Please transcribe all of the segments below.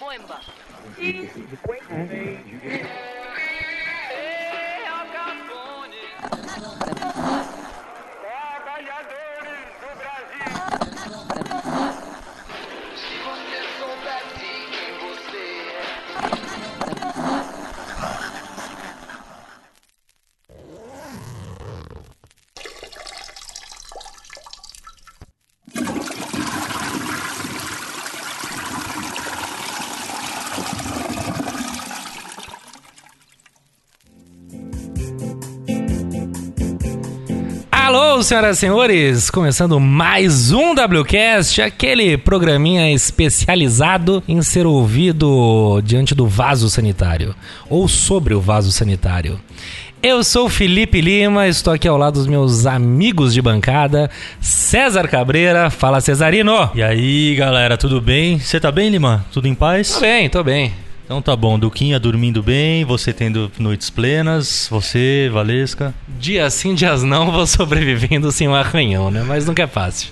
Mabwemba. Senhoras e senhores, começando mais um WCast, aquele programinha especializado em ser ouvido diante do vaso sanitário ou sobre o vaso sanitário. Eu sou o Felipe Lima, estou aqui ao lado dos meus amigos de bancada, César Cabreira. Fala, Cesarino! E aí, galera, tudo bem? Você tá bem, Lima? Tudo em paz? Tô bem, tô bem. Então tá bom, Duquinha dormindo bem, você tendo noites plenas, você, Valesca. Dias sim, dias não, vou sobrevivendo sem um arranhão, né? Mas nunca é fácil.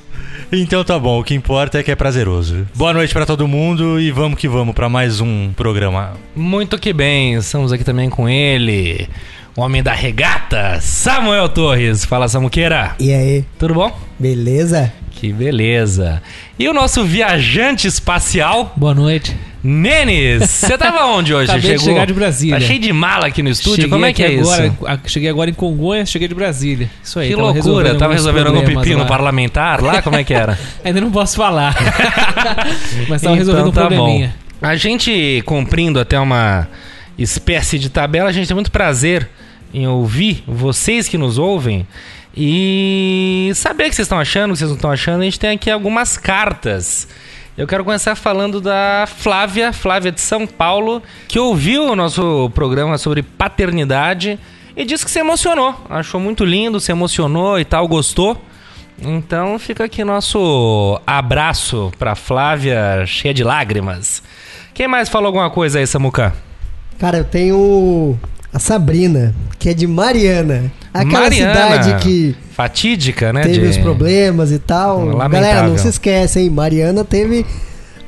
Então tá bom, o que importa é que é prazeroso. Boa noite pra todo mundo e vamos que vamos pra mais um programa. Muito que bem, estamos aqui também com ele, o homem da regata, Samuel Torres. Fala, Samuqueira. E aí, Tudo bom? beleza? Que beleza. E o nosso viajante espacial, Boa noite. Nenes. Você tava onde hoje? Acabei de chegar de Brasília. Tá cheio de mala aqui no estúdio? Cheguei Como é que é aqui isso? agora, a- cheguei agora em Congonhas, cheguei de Brasília. Isso aí. Que tava loucura, tava alguns resolvendo algum pepino lá. parlamentar lá? Como é que era? Ainda não posso falar. Mas tava resolvendo um tá probleminha. Bom. A gente cumprindo até uma espécie de tabela, a gente tem muito prazer em ouvir vocês que nos ouvem e saber o que vocês estão achando, o que vocês não estão achando. A gente tem aqui algumas cartas. Eu quero começar falando da Flávia, Flávia de São Paulo, que ouviu o nosso programa sobre paternidade e disse que se emocionou. Achou muito lindo, se emocionou e tal, gostou. Então fica aqui nosso abraço pra Flávia, cheia de lágrimas. Quem mais falou alguma coisa aí, Samuca? Cara, eu tenho a Sabrina, que é de Mariana. Aquela Mariana, cidade que Fatídica, né? teve de- os problemas e tal. Lamentável. Galera, não se esquece, hein? Mariana teve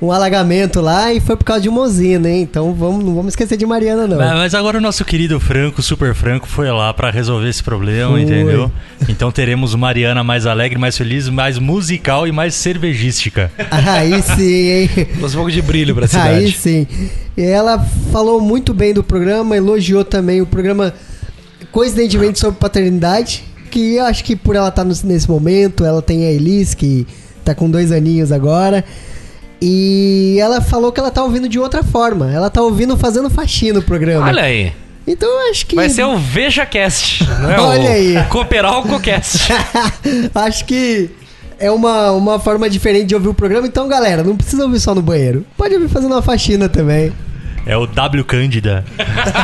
um alagamento lá e foi por causa de uma usina, hein? Então vamos, não vamos esquecer de Mariana, não. Mas mas agora o nosso querido Franco, Super Franco, foi lá pra resolver esse problema, Foi. entendeu? Então teremos Mariana mais alegre, mais feliz, mais musical e mais cervejística. Aí sim, hein? Trouxe um pouco de brilho pra Aí cidade. sim. E ela falou muito bem do programa, elogiou também o programa, coincidentemente, sobre paternidade. Que eu acho que por ela estar nesse momento, ela tem a Elis, que tá com dois aninhos agora. E ela falou que ela tá ouvindo de outra forma. Ela tá ouvindo fazendo faxina o programa. Olha aí. Então eu acho que. Vai ser o VejaCast, não é? Olha o aí. Cooperalcocast. acho que é uma, uma forma diferente de ouvir o programa. Então, galera, não precisa ouvir só no banheiro. Pode ouvir fazendo uma faxina também. É o W Cândida.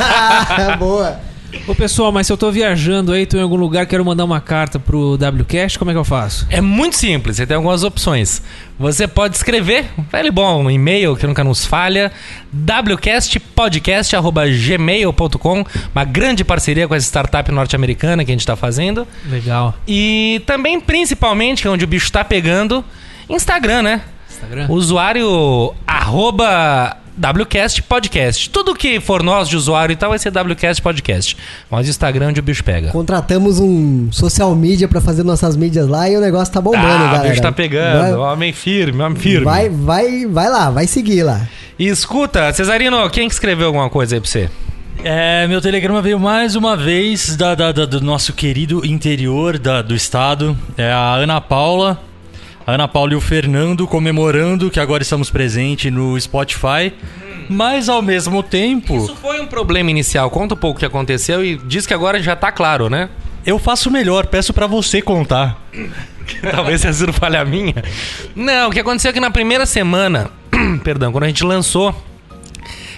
Boa. Ô pessoal, mas se eu tô viajando aí, tô em algum lugar, quero mandar uma carta pro WCast, como é que eu faço? É muito simples, você tem algumas opções. Você pode escrever, velho bom, um e-mail que nunca nos falha, wcastpodcast.gmail.com, uma grande parceria com essa startup norte-americana que a gente está fazendo. Legal. E também, principalmente, que é onde o bicho tá pegando, Instagram, né? Instagram? Usuário arroba WCast Podcast. Tudo que for nós de usuário e tal vai ser WCast Podcast. Mas o Instagram onde o bicho pega. Contratamos um social media pra fazer nossas mídias lá e o negócio tá bombando, ah, o galera. bicho tá pegando. Vai, Homem firme, homem firme. vai, vai, vai lá, vai seguir lá. E escuta, Cesarino, quem que escreveu alguma coisa aí pra você? É, meu telegrama veio mais uma vez da, da- da- do nosso querido interior da- do estado. É a Ana Paula. A Ana Paula e o Fernando comemorando que agora estamos presentes no Spotify. Mas ao mesmo tempo, Isso foi um problema inicial. Conta um pouco o que aconteceu e diz que agora já tá claro, né? eu faço melhor, peço pra você contar. Talvez tenha sido falha minha. Não, o que aconteceu é que na primeira semana, perdão, quando a gente lançou,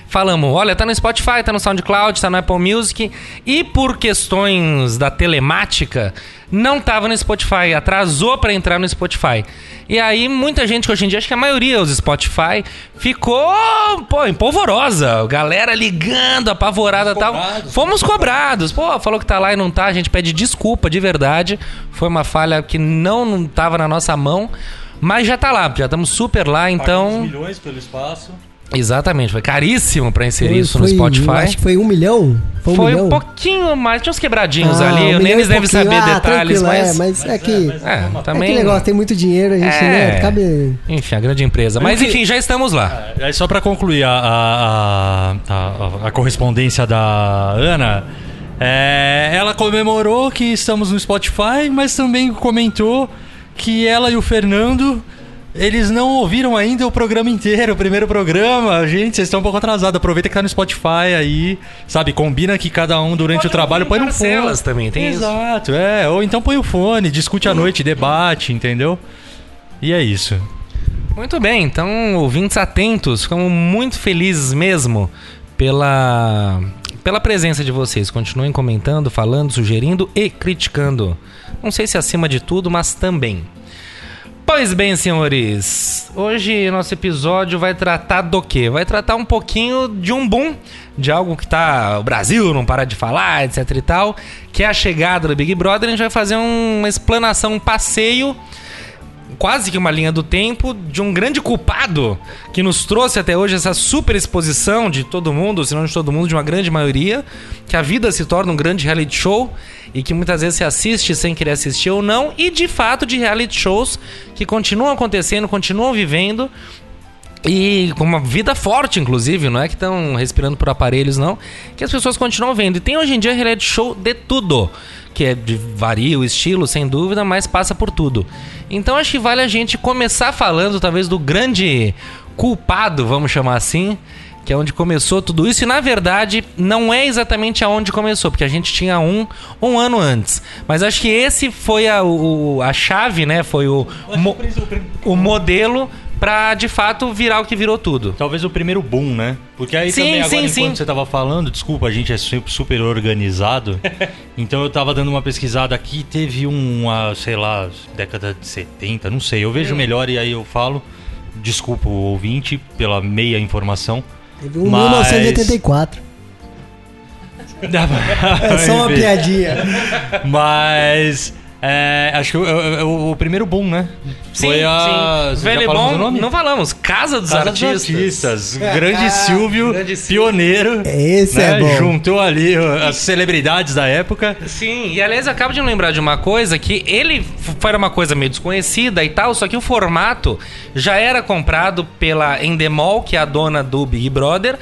falamos, olha, tá no Spotify, tá no SoundCloud, tá no Apple Music, e por questões da telemática, não tava no Spotify, atrasou pra entrar no Spotify. E aí muita gente, que hoje em dia, acho que a maioria dos Spotify, ficou, pô, empolvorosa, galera ligando, apavorada tal. Fomos cobrados. Pô, falou que tá lá e não tá, a gente pede desculpa de verdade. Foi uma falha que não, tava na nossa mão. Mas já tá lá, já estamos super lá, então. milhões pelo espaço. Exatamente, foi caríssimo pra inserir Foi- isso no foi- Spotify. Acho que foi um milhão. Foi um Foi milhão. um pouquinho mais, tinha uns quebradinhos Ah, ali, um o Nenes deve saber Ah, detalhes, tranquilo, mas... É, mas é que. É, É também... aquele negócio, tem muito dinheiro, a gente, É. né? Cabe. Enfim, a grande empresa. Mas enfim, já estamos lá. Aí só pra concluir a, a, a, a- a correspondência da Ana, é, ela comemorou que estamos no Spotify, mas também comentou que ela e o Fernando. Eles não ouviram ainda o programa inteiro, o primeiro programa. Gente, vocês estão um pouco atrasados. Aproveita que tá no Spotify aí, sabe? Combina que cada um durante Pode o trabalho põe no fone. também, tem isso. Exato, é. Ou então põe o fone, discute à noite, debate, entendeu? E é isso. Muito bem, então, ouvintes atentos, ficamos muito felizes mesmo pela, pela presença de vocês. Continuem comentando, falando, sugerindo e criticando. Não sei se acima de tudo, mas também. Pois bem, senhores, hoje nosso episódio vai tratar do quê? Vai tratar um pouquinho de um boom, de algo que tá o Brasil não para de falar, etc e tal, que é a chegada do Big Brother. A gente vai fazer um- uma explanação, um passeio quase que uma linha do tempo de um grande culpado que nos trouxe até hoje essa super exposição de todo mundo, se não de todo mundo, de uma grande maioria, que a vida se torna um grande reality show e que muitas vezes se assiste sem querer assistir ou não, e de fato de reality shows que continuam acontecendo, continuam vivendo e com uma vida forte, inclusive, não é que estão respirando por aparelhos, não. Que as pessoas continuam vendo. E tem hoje em dia reality show de tudo. Que é de varia o estilo, sem dúvida, mas passa por tudo. Então acho que vale a gente começar falando, talvez, do grande culpado, vamos chamar assim. Que é onde começou tudo isso. E na verdade, não é exatamente aonde começou, porque a gente tinha um um ano antes. Mas acho que esse foi a, o- a chave, né? Foi o, mo- o modelo pra de fato virar o que virou tudo. Talvez o primeiro boom, né? Porque aí Sim, também agora, sim, enquanto sim. você tava falando, desculpa, a gente é su- super organizado. então eu tava dando uma pesquisada aqui, teve um, uma, sei lá, década de 70, não sei. Eu vejo Hum. melhor e aí eu falo. Desculpa o ouvinte pela meia informação. Teve um Mas- 1984. É só uma piadinha. Mas. É, acho que o, o- o primeiro boom, né? Foi a. Já Velho bom, nome? não falamos. Casa dos Casa dos Artistas. Artistas. Grande Silvio, Grande Silvio. pioneiro. Esse né? é bom. Juntou ali as celebridades da época. Sim, e aliás, eu acabo de lembrar de uma coisa que ele foi uma coisa meio desconhecida e tal, só que o formato já era comprado pela Endemol, que é a dona do Big Brother,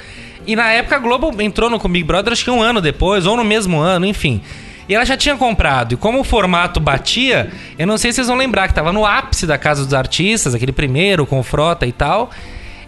e na época a Globo entrou no com o Big Brother acho que um ano depois, ou no mesmo ano, enfim. E ela já tinha comprado, e como o formato batia, eu não sei se vocês vão lembrar que tava no ápice da Casa dos Artistas, aquele primeiro, com Frota e tal.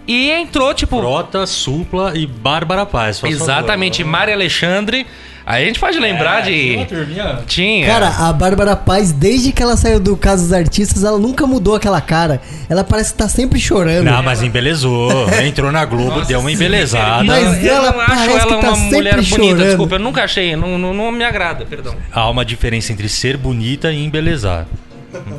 E entrou, tipo. Prota, Supla e Bárbara Paz. Exatamente, favor. Mari Alexandre. Aí a gente pode lembrar É, tinha de. turminha. Tinha. Cara, a Bárbara Paz, desde que ela saiu do Caso dos Artistas, ela nunca mudou aquela cara. Ela parece que tá sempre chorando. Não, mas embelezou. Entrou na Globo, deu uma embelezada. Mas eu ela não acho ela tá uma mulher bonita, chorando. desculpa, eu nunca achei, não, não, não me agrada, perdão. Há uma diferença entre ser bonita e embelezar.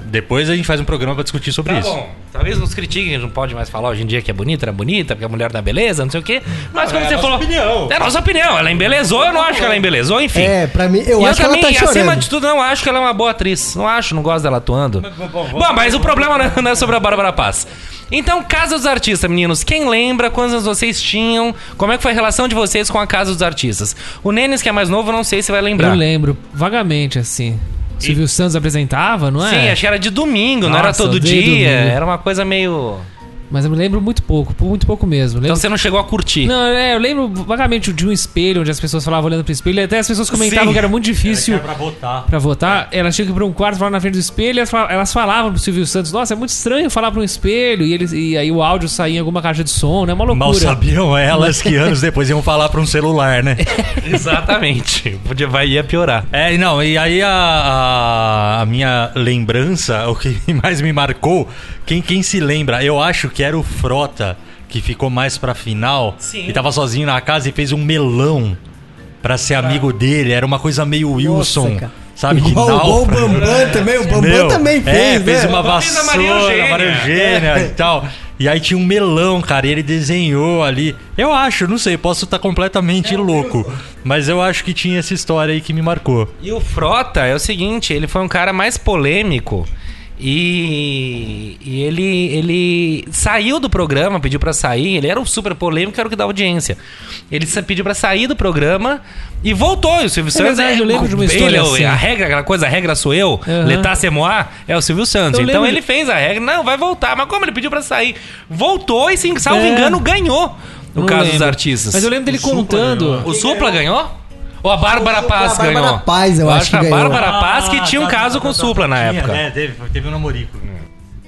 Depois a gente faz um programa pra discutir sobre Tá isso. bom, talvez nos critiquem, a gente não pode mais falar hoje em dia que é bonita, era bonita, porque a mulher da beleza, não sei o quê. Mas como é a você nossa falou. opinião. É a nossa opinião, ela embelezou, eu não acho que ela embelezou, enfim. É, pra mim, eu e acho eu que também, ela tá acima de tudo, não acho que ela é uma boa atriz. Não acho, não gosto dela atuando. Bom, mas o problema não é- não é sobre a Bárbara Paz. Então, Casa dos Artistas, meninos. Quem lembra quantos anos vocês tinham? Como é que foi a relação de vocês com a Casa dos Artistas? O Nenes, que é mais novo, não sei se vai lembrar. Eu lembro, vagamente, assim. Silvio Santos apresentava, não é? Sim, acho que era de domingo, não era Nossa, todo dia. domingo. Era uma coisa meio. Mas eu me lembro muito pouco, muito pouco mesmo. Então Lembro... você não chegou a curtir. Não, é, eu lembro vagamente de um espelho onde as pessoas falavam olhando pro espelho, e até as pessoas comentavam Sim. que era muito difícil pra votar. pra votar. Elas tinham que ir pra um quarto, falar na frente do espelho, e elas fal- elas falavam pro Silvio Santos, nossa, é muito estranho falar pra um espelho, e, eles, e aí o áudio saía em alguma caixa de som, né? Uma loucura. Mal sabiam elas que anos depois iam falar pra um celular, né? Exatamente. Podia, vai, ia piorar. É, não, e aí a, a, a minha lembrança, o que mais me marcou, quem, quem se lembra, eu acho que era o Frota que ficou mais pra final Sim. e tava sozinho na casa e fez um melão pra ser amigo dele. Era uma coisa meio Wilson, cara. sabe? de Igual, o. Bambam também, o Bambam Meu, também fez, É, fez né? uma fez a Maria vassoura, Eugênia. Maria Eugênia e tal. E aí tinha um melão, cara, e ele desenhou ali. Eu acho, não sei, posso estar completamente louco. Mas eu acho que tinha essa história aí que me marcou. E o Frota é o seguinte, ele foi um cara mais polêmico E, e ele, ele saiu do programa, pediu pra sair. Ele era um super polêmico, era o que dá audiência. Ele pediu pra sair do programa e voltou. E o Silvio Santos verdade, eu lembro de uma história é o- assim. A regra, aquela coisa, a regra sou eu, Aham. letar c'est moi, é o Silvio Santos. Eu então lembro ele de- fez a regra, não, vai voltar. Mas como ele pediu pra sair? Voltou e, sim, salvo É. engano, ganhou. No Não caso dos lembro. artistas. Mas eu lembro dele contando. O Supla ganhou? Ou a Bárbara A Paz Bárbara ganhou? Paz, eu acho que a ganhou. Bárbara Paz que tinha um tá, caso tá, com o tá, Supla tá, na tinha, época. É, teve, teve um namorico.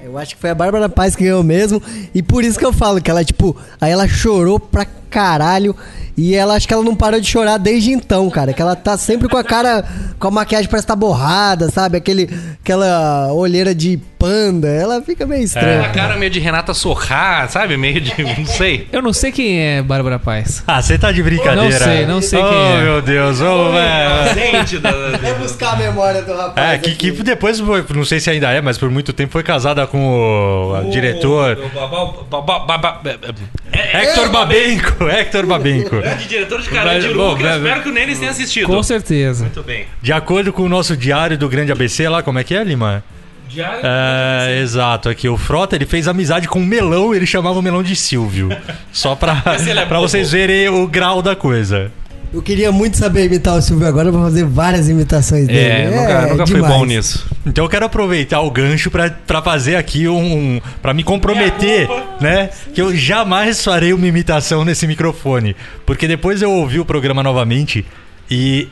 Eu acho que foi a Bárbara Paz que ganhou mesmo. E por isso que eu falo que ela, tipo, aí ela chorou pra caralho. E ela acho que ela não parou de chorar desde então, cara. Que ela tá sempre com a cara, com a maquiagem parece estar borrada, sabe? Aquele, aquela olheira de panda. Ela fica meio estranha. Aquela cara meio de Renata Sorrá, sabe? Meio de. não sei. Eu não sei quem é Bárbara Paz. Ah, você tá de brincadeira. Não sei, não sei oh, quem é. meu Deus, ô, velho. É buscar a memória do rapaz. É, que, aqui. que depois, foi- não sei se ainda é, mas por muito tempo foi casada com o, o diretor Hector Babenco. Hector Babenco. Grande diretor de Mas, de bom, Lucas. Espero que o Nenis tenha assistido. Com certeza. Muito bem. De acordo com o nosso diário do Grande ABC lá, como é que é, Lima? Diário. É, exato, aqui o Frota ele fez amizade com o melão, ele chamava o melão de Silvio. Só pra, é pra vocês verem o grau da coisa. Eu queria muito saber imitar o Silvio agora, eu vou fazer várias imitações dele. É, nunca, nunca fui bom nisso. Então eu quero aproveitar o gancho pra, pra fazer aqui um. pra me comprometer, né? Que eu jamais farei uma imitação nesse microfone. Porque depois eu ouvi o programa novamente e.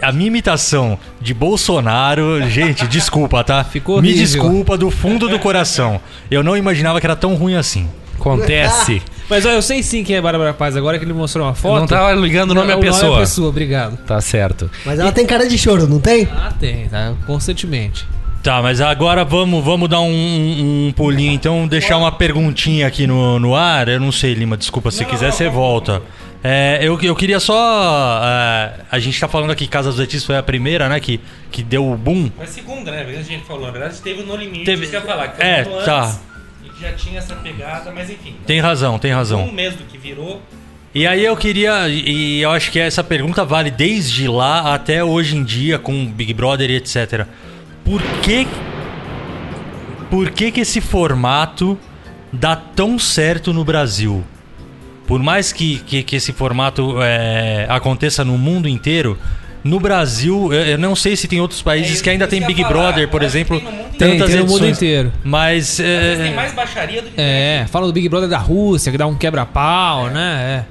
A minha imitação de Bolsonaro, gente, desculpa, tá? Ficou Me horrível. desculpa do fundo do coração. Eu não imaginava que era tão ruim assim. Acontece. Mas ó, eu sei sim quem é Bárbara Paz, agora que ele mostrou uma Eu foto. não tava ligando o nome à Não, pessoa. Nome à pessoa, obrigado. Tá certo. Mas ela tem cara de choro, não tem? Ah, tem, tá? Constantemente. Tá, mas agora vamos, vamos dar um, um pulinho, então deixar uma perguntinha aqui no, no ar. Eu não sei, Lima, desculpa, se quiser você volta. É, eu, eu queria só. é, a gente tá falando aqui, Casa dos Artistas foi a primeira, né? Que, que deu o boom. Mas segunda, né? A gente falou. Na verdade, teve o No Limite. Teve- que eu ia falar. Que É, foi um tá. antes E que já tinha essa pegada, mas enfim. Tem razão, tem razão. Um mês do que virou. E aí eu queria, e eu acho que essa pergunta vale desde lá até hoje em dia com Big Brother e etc. Por que por que que esse formato dá tão certo no Brasil? Por mais que, que, que esse formato é, aconteça no mundo inteiro, no Brasil, eu, não sei se tem outros países É, que ainda tem Big falar. Brother, por exemplo, tem no mundo Tem, tantas tem no mundo edições. inteiro. Mas é, tem mais baixaria do que. É, fala do Big Brother da Rússia, que dá um quebra-pau, né?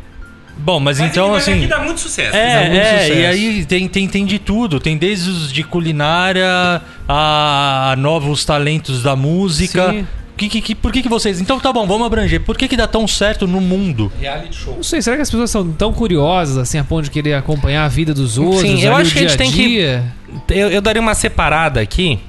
bom, mas, Mas então assim, aqui dá muito sucesso. Dá É, muito é, sucesso. e aí tem, tem, tem de tudo. Tem desde os de culinária a, a novos talentos da música. Sim. Que, que, que- por que, que vocês. Então tá bom, vamos abranger. Por que, que dá tão certo no mundo? Reality show. Não sei, será que as pessoas são tão curiosas assim a ponto de querer acompanhar a vida dos outros? Sim, eu acho que a gente tem que-? Eu, eu daria uma separada aqui,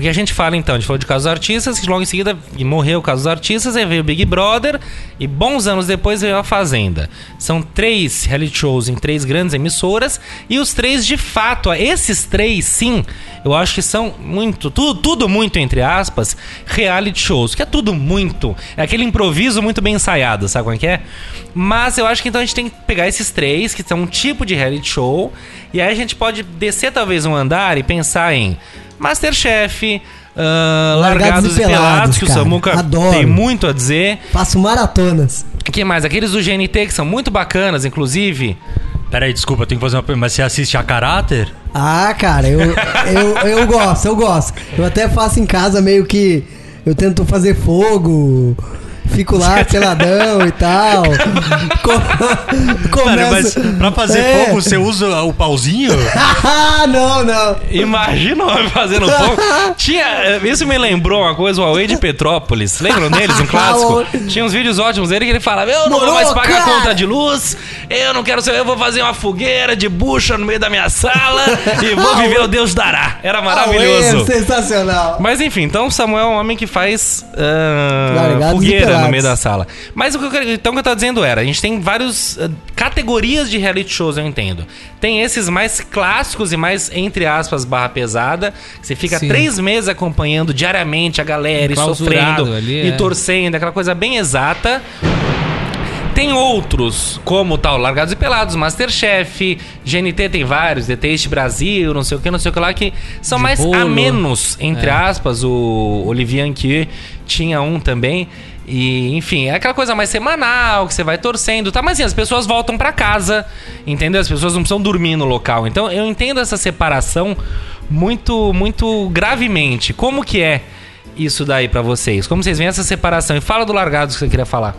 porque a gente fala então, a gente falou de casos artistas, que logo em seguida morreu o caso dos artistas, aí veio o Big Brother, e bons anos depois veio a Fazenda. São três reality shows em três grandes emissoras, e os três de fato, esses três sim, eu acho que são muito, tudo, tudo muito entre aspas, reality shows, que é tudo muito, é aquele improviso muito bem ensaiado, sabe como é que é? Mas eu acho que então a gente tem que pegar esses três, que são um tipo de reality show, e aí a gente pode descer talvez um andar e pensar em Masterchef, ah, Largados Largados, e Pelados, Pelados, que o cara. Samuca Adoro. tem muito a dizer. Faço maratonas. O que mais? Aqueles do GNT que são muito bacanas, inclusive. Peraí, desculpa, eu tenho que fazer uma pergunta. Mas você assiste a caráter? Ah, cara, eu, eu, eu gosto, eu gosto. Eu até faço em casa meio que. Eu tento fazer fogo. Fico lá peladão e tal. Co Mano, mas começo... pra fazer É. fogo você usa o pauzinho? Ah, não, não. Imagina o homem fazendo fogo. Tinha, isso me lembrou uma coisa, o Huawei de Petrópolis. Lembram deles, um clássico? Tinha uns vídeos ótimos dele que ele falava: Eu não vou mais Morou, pagar a cara. conta de luz, eu não quero ser, eu vou fazer uma fogueira de bucha no meio da minha sala e vou viver o Deus dará. Era maravilhoso. É sensacional. Mas enfim, então o Samuel é um homem que faz e fogueira. No meio da sala. Mas o que eu, quero- então o que eu tô dizendo era, a gente tem várias categorias de reality shows, eu entendo. Tem esses mais clássicos e mais, entre aspas, barra pesada, você fica Sim. três meses acompanhando diariamente a galera e sofrendo ali, e é. torcendo, aquela coisa bem exata. tem outros, como tal Largados e Pelados, Masterchef, GNT tem vários, The Taste Brasil, não sei o que, não sei o que lá, que são De mais bolo. amenos, entre É. aspas. O Olivier Anquier tinha um também. E, enfim, é aquela coisa mais semanal, que você vai torcendo, tá? Mas assim, as pessoas voltam pra casa, entendeu? As pessoas não precisam dormir no local. Então, eu entendo essa separação muito, muito gravemente. Como que é isso daí pra vocês? Como vocês veem essa separação? E fala do Largados que você queria falar.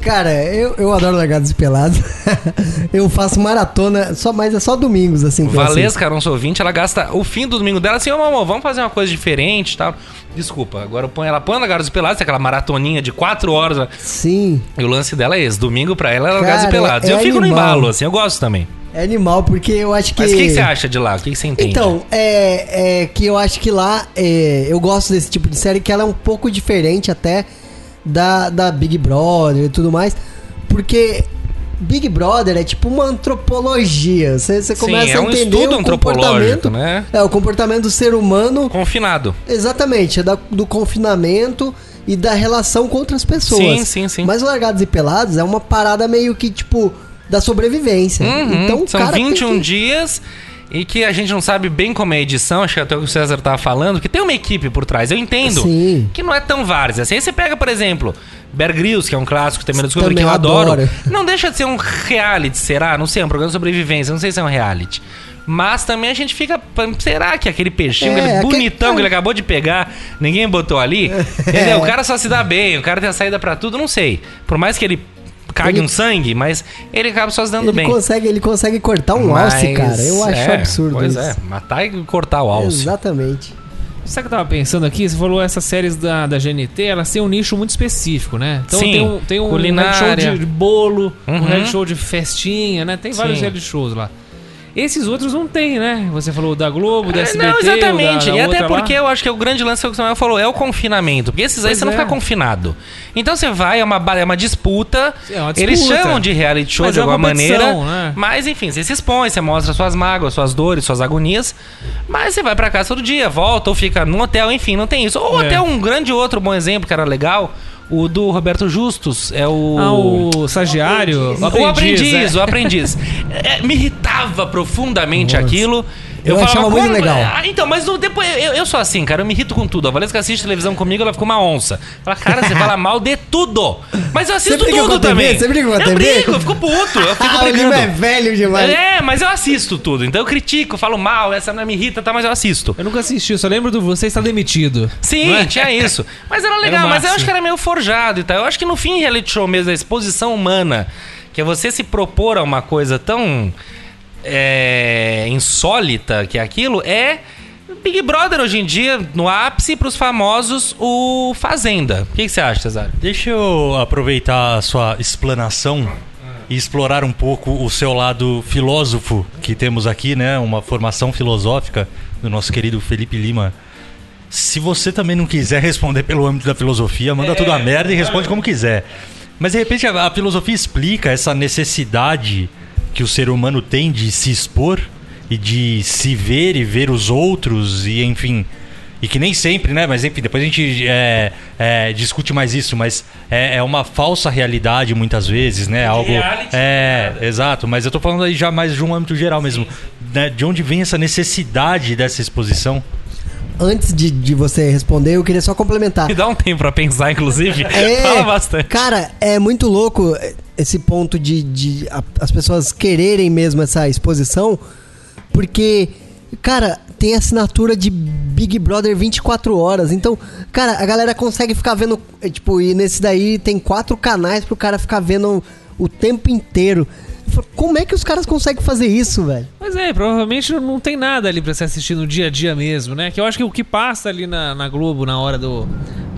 Cara, eu, eu adoro Largados e Pelados. eu faço maratona, só, mas é só domingos, assim. Valesca, nosso ouvinte, ela gasta o fim do domingo dela assim, ô mamô, vamos fazer uma coisa diferente e tal. Desculpa, agora põe ela põe Largados e Pelados, aquela maratoninha de 4 horas. Sim, E o lance dela é esse, domingo pra ela é Largados e Pelados. é eu fico no animal. embalo, assim, eu gosto também. é animal, porque eu acho que... Mas o que, que você acha de lá? O que, que você entende? Então, é, é que eu acho que lá é, eu gosto desse tipo de série que ela é um pouco diferente até da, da Big Brother e tudo mais, porque Big Brother é tipo uma antropologia. Você, você Sim, começa é a um entender estudo o antropológico, comportamento, né? É o comportamento do ser humano, Confinado. exatamente, é da- do confinamento e da relação com outras pessoas. Sim, sim, sim. Mas Largados e Pelados é uma parada meio que tipo da sobrevivência. Uhum, Então, São cara tem 21 que- dias e que a gente não sabe bem como é a edição, acho que até o que o César tava falando, que tem uma equipe por trás. Eu entendo Sim. que não é tão várzea. Assim, aí você pega, por exemplo, Bear Grylls, que é um clássico também do Discovery, que eu adoro. adoro. Não deixa de ser um reality, será? Não sei, é um programa de sobrevivência, não sei se é um reality. Mas também a gente fica. Será que aquele peixinho, É, aquele aquele- bonitão que ele acabou de pegar, ninguém botou ali? Entendeu? O cara só se dá bem, o cara tem a saída pra tudo, não sei. Por mais que ele cague Ele- um sangue, mas ele acaba só se dando Ele bem. consegue, ele consegue cortar um alce, Mas, cara. Eu acho é, absurdo Pois isso. é, matar e cortar o alce. Exatamente. Sabe o que eu tava pensando aqui? Você falou essas séries da, da GNT, elas têm um nicho muito específico, né? Então Sim, tem um, tem um culinária. show de bolo, Uhum. um reality show de festinha, né? Tem vários Sim. reality shows lá. Esses outros não tem, né? Você falou da Globo, da É, SBT, não, exatamente. da, da e até outra lá. porque eu acho que o grande lance que o Samuel falou é o confinamento. Porque esses aí Pois você não é. fica confinado. Então você vai, é uma, é uma disputa. É uma Eles disputa. chamam de reality show Mas de é uma alguma maneira. né? Mas enfim, você se expõe, você mostra suas mágoas, suas dores, suas agonias. Mas você vai pra casa todo dia, volta ou fica num hotel, enfim, não tem isso. Ou É. até um grande outro bom exemplo que era legal. O do Roberto Justus. É o. Ah, o estagiário, o aprendiz, o aprendiz, é. o aprendiz. É, me irritava profundamente aquilo. Eu achava muito "Como- legal." Ah, então, mas no- depois eu, eu sou assim, cara, eu me irrito com tudo. A Valesca assiste televisão comigo, ela fica uma onça. Fala, cara, você fala mal de tudo. Mas eu assisto tudo também. Você briga com a eu TV? brigo, eu fico puto, eu fico Ah, o Lima é brigando. velho demais. É, mas eu assisto tudo. Então eu critico, falo mal, essa não me irrita, tá, mas eu assisto. Eu nunca assisti, eu só lembro do Você Está Demitido. Sim, é? tinha isso. Mas era legal, Era mas eu acho que era meio forjado e tal. Eu acho que no fim, reality show mesmo, a exposição humana, que é você se propor a uma coisa tão é, insólita que é aquilo, é Big Brother hoje em dia, no ápice, pros famosos, o Fazenda. O que, você acha, Cesar? Deixa eu aproveitar a sua explanação e explorar um pouco o seu lado filósofo que temos aqui, né? Uma formação filosófica do nosso querido Felipe Lima. Se você também não quiser responder pelo âmbito da filosofia, manda tudo a merda e responde como quiser. Mas de repente a, a filosofia explica essa necessidade que o ser humano tem de se expor e de se ver e ver os outros e enfim. E que nem sempre, né? Mas enfim, depois a gente é, é, discute mais isso, mas é, é uma falsa realidade muitas vezes, né? Algo. reality, É, exato, mas eu tô falando aí já mais de um âmbito geral mesmo. Né? De onde vem essa necessidade dessa exposição? Antes de, de você responder, eu queria só complementar. Me dá um tempo pra pensar, inclusive. É, Fala bastante. Cara, é muito louco esse ponto de, de a- as pessoas quererem mesmo essa exposição, porque, cara, tem assinatura de Big Brother 24 horas. Então, cara, a galera consegue ficar vendo. é, Tipo, e nesse daí tem quatro canais pro cara ficar vendo o tempo inteiro. Como é que os caras conseguem fazer isso, velho? Mas é, provavelmente não tem nada ali pra se assistir no dia a dia mesmo, né? Que eu acho que o que passa ali na, na Globo na hora do.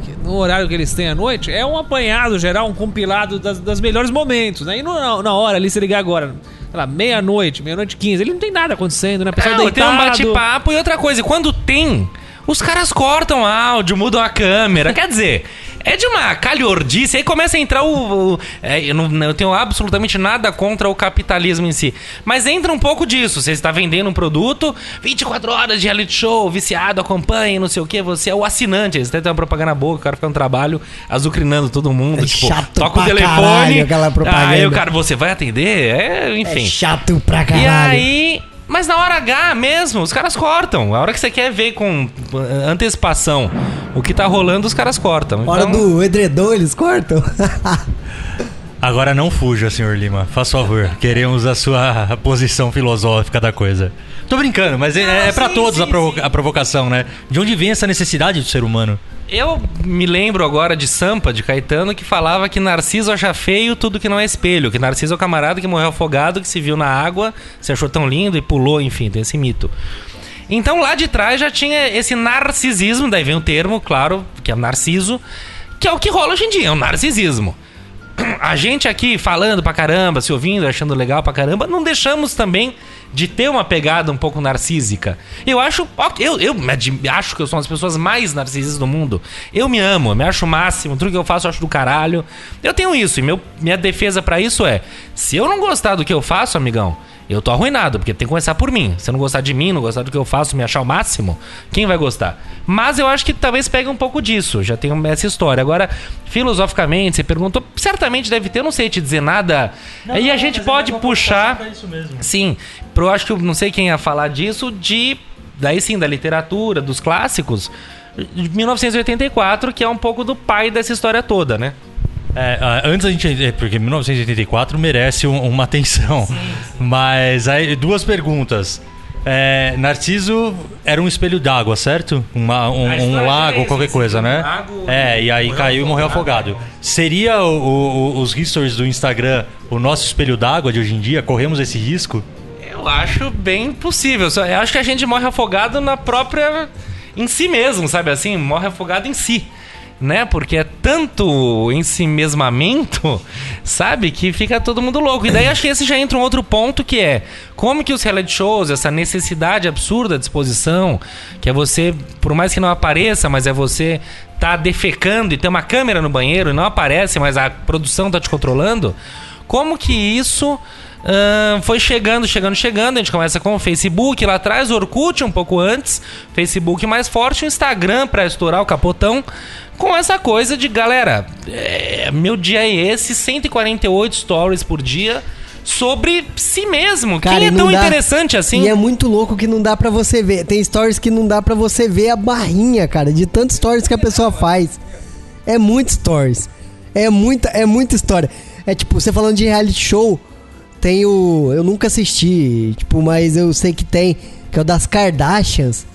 que- No horário que eles têm à noite, é um apanhado geral, um compilado das, das melhores momentos, né? E no- na, na hora ali, se ligar agora, sei lá, meia-noite, meia-noite e quinze, ele não tem nada acontecendo, né? O pessoal Não, tem um deitado. bate-papo e outra coisa. Quando tem, os caras cortam áudio, mudam a câmera. Quer dizer, é de uma calhordice. Aí começa a entrar o. o- é, eu, não, eu tenho absolutamente nada contra o capitalismo em si. Mas entra um pouco disso. Você está vendendo um produto, 24 horas de reality show, viciado, acompanhe, não sei o que. Você é o assinante. Você tem uma propaganda na boca, o cara fica no trabalho azucrinando todo mundo. É tipo, chato toca o telefone. caralho aquela propaganda. Aí o cara, você vai atender? É, enfim. É chato pra E caralho. aí. Mas na hora H mesmo, os caras cortam. A hora que você quer ver com uh, antecipação o que tá rolando, os caras cortam. Hora Então, do edredom, eles cortam. Agora não fuja, senhor Lima. Faz favor. Queremos a sua posição filosófica da coisa. Tô brincando, mas é, é pra sim, todos sim, a, provo- a provocação, né? De onde vem essa necessidade do ser humano? Eu me lembro agora de Sampa, de Caetano, que falava que Narciso acha feio tudo que não é espelho. Que Narciso é o camarada que morreu afogado, que se viu na água, se achou tão lindo e pulou, enfim, tem esse mito. Então lá de trás já tinha esse narcisismo, daí vem o termo, claro, que é narciso, que é o que rola hoje em dia, é o narcisismo. A gente aqui falando pra caramba, se ouvindo, achando legal pra caramba, não deixamos também de ter uma pegada um pouco narcísica. Eu acho. Eu, eu acho que eu sou uma das pessoas mais narcisistas do mundo. Eu me amo, eu me acho o máximo, tudo que eu faço eu acho do caralho. Eu tenho isso, e meu, minha defesa pra isso é: se eu não gostar do que eu faço, amigão. Eu tô arruinado, porque tem que começar por mim. Se eu não gostar de mim, não gostar do que eu faço, me achar o máximo, quem vai gostar? Mas eu acho que talvez pegue um pouco disso. Já tem essa história. Agora, filosoficamente, você perguntou, certamente deve ter, eu não sei te dizer nada. Aí a gente pode puxar. Sim, pro acho que eu não sei quem ia falar disso, de. Daí sim, da literatura, dos clássicos. De 1984, que é um pouco do pai dessa história toda, né? É, ah, antes a gente. é, Porque 1984 merece um- uma atenção. Mas aí, duas perguntas. É, Narciso era um espelho d'água, certo? Uma- um, um lago, é qualquer coisa, um né? lago, é, e aí morreu caiu e morreu afogado. afogado. Seria o- o- os stories do Instagram o nosso espelho d'água de hoje em dia? Corremos esse risco? Eu acho bem possível. Eu acho que a gente morre afogado na própria. em si mesmo, sabe assim? Morre afogado em si. Né? Porque é tanto ensimesmamento, sabe? Que fica todo mundo louco. E daí acho que esse já entra um outro ponto que é como que os reality shows, essa necessidade absurda de exposição, que é você, por mais que não apareça, mas é você tá defecando e ter uma câmera no banheiro e não aparece, mas a produção tá te controlando. Como que isso Ahn, foi chegando, chegando, chegando. A gente começa com o Facebook lá atrás, o Orkut um pouco antes, Facebook mais forte, o Instagram pra estourar o capotão. Com essa coisa de galera, é, meu dia é esse, 148 stories por dia sobre si mesmo. Cara, Quem é tão dá- interessante assim? E é muito louco que não dá pra você ver. Tem stories que não dá pra você ver a barrinha, cara, de tantos stories que a pessoa faz. É muito stories. É muita, é muita história. É tipo, você falando de reality show, tem o. Eu nunca assisti, tipo, mas eu sei que tem, que é o das Kardashians.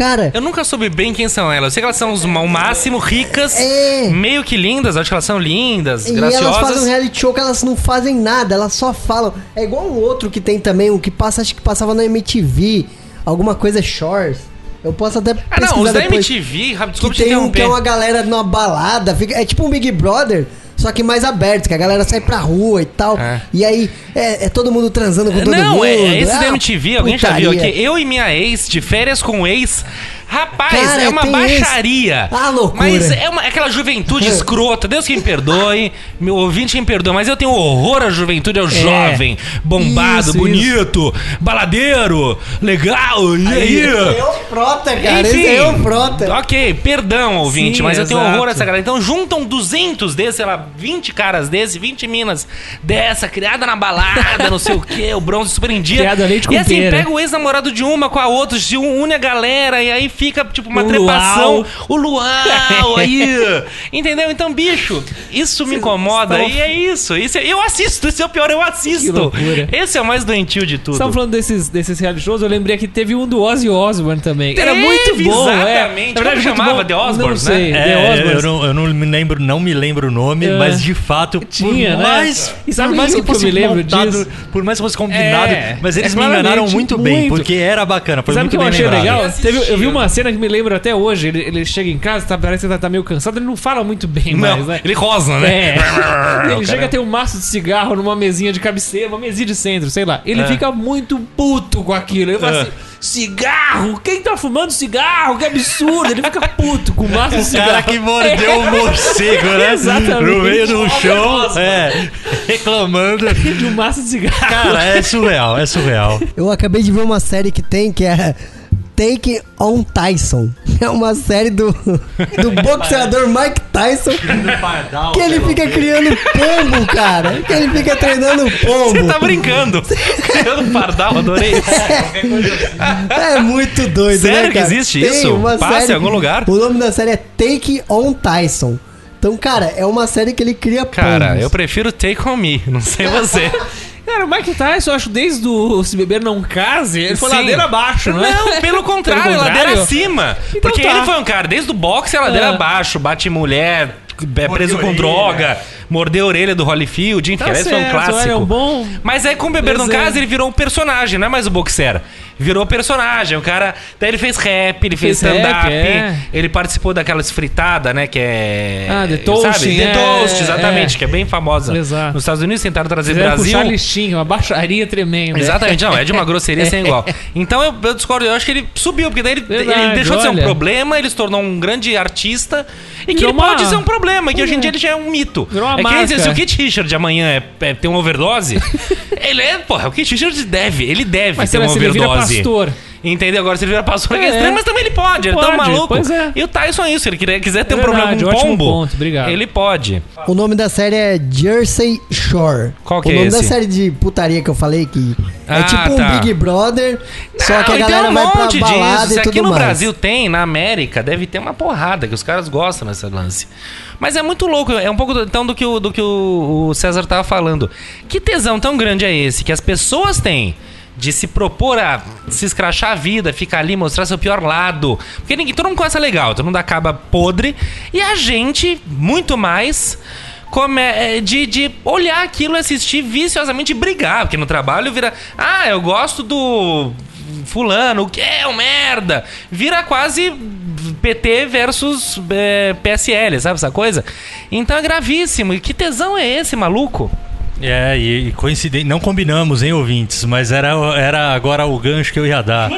Cara, Eu nunca soube bem quem são elas. Eu sei que elas são os, ao máximo ricas, É. meio que lindas, acho que elas são lindas, E elas graciosas. fazem um reality show que elas não fazem nada, elas só falam. É igual um outro que tem também, um que passa, acho que passava na MTV, alguma coisa Shores. Eu posso até Ah, não, pesquisar os da. MTV, rápido, Que tem um que é uma galera numa balada, fica- é tipo um Big Brother, só que mais aberto, que a galera sai pra rua e tal. É. E aí é, é todo mundo transando com todo Não, mundo. é, é esse Ah, da MTV, alguém já viu putaria. aqui? Eu e minha ex, de férias com o ex. Rapaz, Cara, é uma baixaria. esse. Ah, loucura. Mas é uma, é aquela juventude escrota. Deus que me perdoe, meu ouvinte que me perdoe, mas eu tenho horror à juventude, ao jovem, bombado, Isso, bonito, baladeiro, legal, e aí? É o Frota, cara. Enfim, esse é o Frota. Ok, perdão, ouvinte, Sim, mas eu tenho horror a essa galera. Então juntam 200 desses, sei lá, 20 caras desses, 20 minas dessa, criada na balada, não sei o que, o bronze super em dia. Criada leite com E assim, pera. pega o ex-namorado de uma com a outra, se une a galera, e aí fica tipo uma O trepação. luau. O luau, aí. Entendeu? Então, bicho, isso me incomoda. estavam- E é isso. isso é- eu assisto, esse é o pior, eu assisto. Que loucura. Esse é o mais doentio de tudo. Você tava falando desses, desses reality shows, eu lembrei que teve um do Ozzy Osbourne também. Era Teve, muito bom, é. exatamente. Na verdade, muito chamava? The Osbourne, Não sei, né? The É, Osbourne. eu, não, eu não me lembro, não me lembro o nome, É. mas de fato, Tinha, por né? mais, E sabe por mais que que eu fosse me lembro montado, disso? por mais que fosse combinado, É, mas eles é me enganaram claramente muito bem, muito. porque era bacana, foi Sabe o muito que eu bem achei lembrado. legal? Teve- eu vi uma cena que me lembra até hoje. Ele, ele chega em casa, tá, parece que tá, tá meio cansado, ele não fala muito bem Não, mais, né? ele rosna, né? É. ele O chega a ter um maço de cigarro numa mesinha de cabeceira, uma mesinha de centro, sei lá. Ele É. fica muito puto com aquilo. Ele fala É. assim, cigarro! Quem tá fumando cigarro? Que absurdo! Ele fica puto com massa de O cigarro. cara que mordeu o morcego, né? Exatamente. No meio do chão, é, reclamando. de um maço de cigarro. Cara, é surreal, é surreal. Eu acabei de ver uma série que tem que é Take on Tyson. É uma série do, do boxeador Mike Tyson que ele fica criando pombo, cara. Que ele fica treinando pombo. Você tá brincando. Criando pardal, adorei. É muito doido, Sério né, que existe Tem isso? Passa em série- algum lugar? O nome da série é Take on Tyson. Então, cara, é uma série que ele cria Cara, pombos. eu prefiro Take On Me. Não sei você. Cara, o Mike Tyson, eu acho, desde o Se Beber Não Case, ele foi Sim. ladeira abaixo, não é? Não, pelo contrário, Pelo contrário? ladeira acima. Então Porque tá. ele foi um cara, desde o boxe, é ladeira É. abaixo, bate mulher, é preso com droga, mordeu a orelha do Holyfield, enfim, Tá esse foi um clássico. olha, é um bom Mas aí com o Beber no desenho. caso, ele virou um personagem, não é mais o boxer. Virou personagem, o cara. Daí ele fez rap, ele fez, Fez stand-up, é. ele participou daquelas fritadas, né? Que é. Ah, The Toasting, Sabe? The é, Toast, exatamente, é. que é bem famosa. Exato. Nos Estados Unidos tentaram trazer Fizeram Brasil. Charlie Sheen, uma baixaria tremenda. Exatamente, não, é de uma grosseria sem igual. Então eu, eu discordo, eu acho que ele subiu, porque daí ele, Verdade, ele deixou de ser um olha. problema, ele se tornou um grande artista e que ele uma- pode ser um problema, que hoje em É. dia ele já é um mito. Virou uma é que marca. se o Kit Richard amanhã é, é, tem uma overdose, ele é, porra, o Kit Richard deve, ele deve Mas ter uma overdose. Pastor? Entendeu? Agora se ele vira pastor é, É. estranho, mas também ele pode, ele é tão Pode, maluco. pois é. E o Tyson é isso, se ele quiser, quiser ter É um problema verdade, com um pombo, ponto, obrigado. ele pode. O nome da série é Jersey Shore. Qual que o é nome da série de putaria que eu falei que Ah, é tipo tá. um Big Brother, só Não, que a e tem galera um vai pra monte balada disso. e Se tudo aqui no mais. Brasil tem, na América, deve ter uma porrada, que os caras gostam desse lance. Mas é muito louco, é um pouco do, então do que, o, do que o, o César tava falando. Que tesão tão grande é esse que as pessoas têm de se propor a se escrachar a vida, ficar ali, mostrar seu pior lado. Porque ninguém, todo mundo começa legal, todo mundo acaba podre. E a gente, muito mais, come, é, de, de olhar aquilo assistir viciosamente e brigar. Porque no trabalho vira. Ah, eu gosto do fulano, o que é um merda. Vira quase PT versus é, PSL, sabe essa coisa? Então é gravíssimo. E que tesão é esse, maluco? É, e, e coincidente, não combinamos, hein, ouvintes, mas era, era agora o gancho que eu ia dar.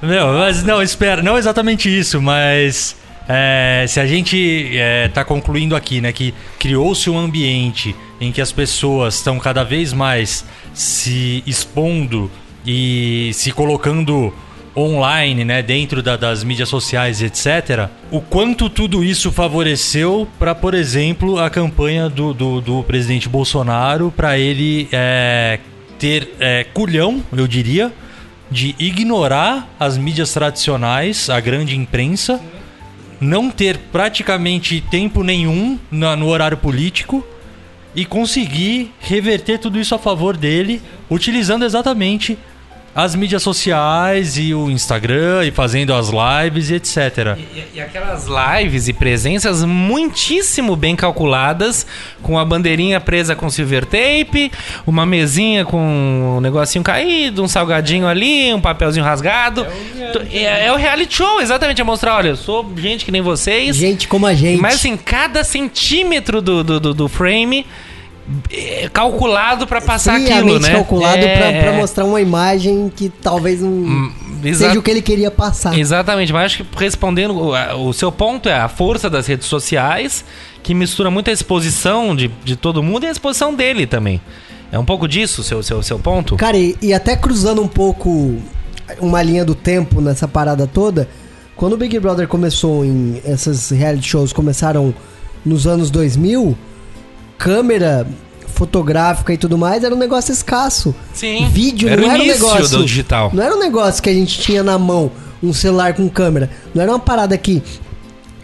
Meu, mas não, espera, não exatamente isso, mas é, se a gente é, tá concluindo aqui, né, que criou-se um ambiente em que as pessoas estão cada vez mais se expondo e se colocando online, né, dentro da- das mídias sociais, etc. O quanto tudo isso favoreceu para, por exemplo, a campanha do, do, do presidente Bolsonaro para ele é, ter é, culhão, eu diria, de ignorar as mídias tradicionais, a grande imprensa, não ter praticamente tempo nenhum na- no horário político e conseguir reverter tudo isso a favor dele, utilizando exatamente as mídias sociais e o Instagram e fazendo as lives e etc. E, e aquelas lives e presenças muitíssimo bem calculadas, com a bandeirinha presa com silver tape, uma mesinha com um negocinho caído, um salgadinho ali, um papelzinho rasgado. É, é o reality show, exatamente. É mostrar, olha, eu sou gente que nem vocês. Gente como a gente. Mas assim, cada centímetro do, do, do- do frame é calculado pra passar aquilo, né? calculado É, pra é. mostrar uma imagem que talvez não exa- seja o que ele queria passar. Exatamente, mas acho que respondendo, o, seu ponto é a força das redes sociais, que mistura muito a exposição de, de todo mundo e a exposição dele também. É um pouco disso o seu, seu, seu ponto? Cara, e, e até cruzando um pouco uma linha do tempo nessa parada toda, quando o Big Brother começou em essas reality shows começaram nos anos 2000, câmera fotográfica e tudo mais era um negócio escasso. Sim. Vídeo Era não o era um negócio do digital. Não era um negócio que a gente tinha na mão, um celular com câmera. Não era uma parada que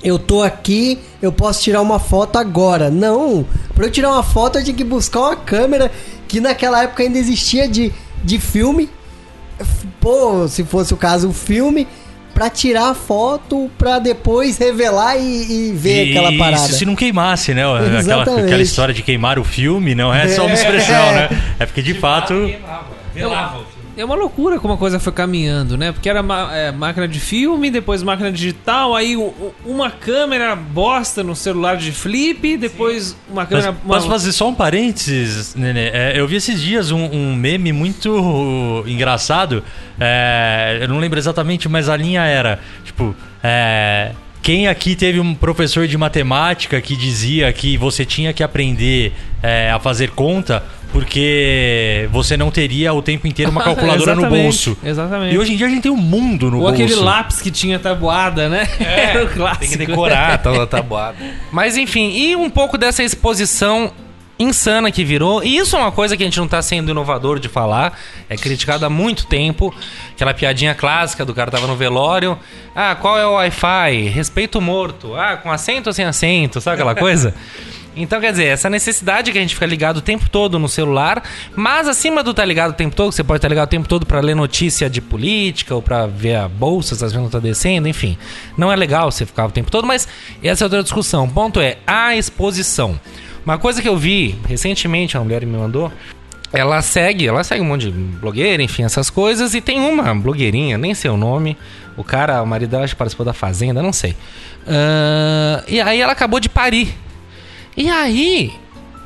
eu tô aqui, eu posso tirar uma foto agora. Não. Pra eu tirar uma foto, eu tinha que buscar uma câmera que naquela época ainda existia de, de filme. Pô, se fosse o caso, o filme. Pra tirar a foto, pra depois revelar e, e ver E aquela parada. Isso se não queimasse, né? Aquela, Exatamente. aquela história de queimar o filme, não é só uma expressão, né? É porque de fato. O filme. É uma loucura como a coisa foi caminhando, né? Porque era é, máquina de filme, depois máquina digital, aí uma câmera bosta no celular de flip, depois uma Mas, câmera. uma- posso fazer só um parênteses, Nenê? É, eu vi esses dias um, um meme muito engraçado. é, eu não lembro exatamente, mas a linha era, tipo, é, quem aqui teve um professor de matemática que dizia que você tinha que aprender é, a fazer conta porque você não teria o tempo inteiro uma calculadora no bolso. Exatamente. E hoje em dia a gente tem um mundo no Ou bolso. aquele lápis que tinha tabuada, né? Era o clássico. Tem que decorar a tabuada. Mas enfim, e um pouco dessa exposição insana que virou. E isso é uma coisa que a gente não tá sendo inovador de falar. É criticado há muito tempo. Aquela piadinha clássica do cara tava no velório. Ah, qual é o Wi-Fi? Respeito o morto. Ah, com assento ou sem assento? Sabe aquela coisa? Então, quer dizer, essa necessidade que a gente fica ligado o tempo todo no celular, mas acima do estar ligado o tempo todo, você pode estar ligado o tempo todo para ler notícia de política ou para ver a bolsa, se as vendas estão descendo, enfim. Não é legal você ficar o tempo todo, mas essa é outra discussão. O ponto é a exposição. Uma coisa que eu vi recentemente, uma mulher me mandou, ela segue, ela segue um monte de blogueira, enfim, essas coisas, e tem uma blogueirinha, nem sei o nome. O cara, o marido dela acho que participou da Fazenda, não sei. Ah, e aí ela acabou de parir. E aí,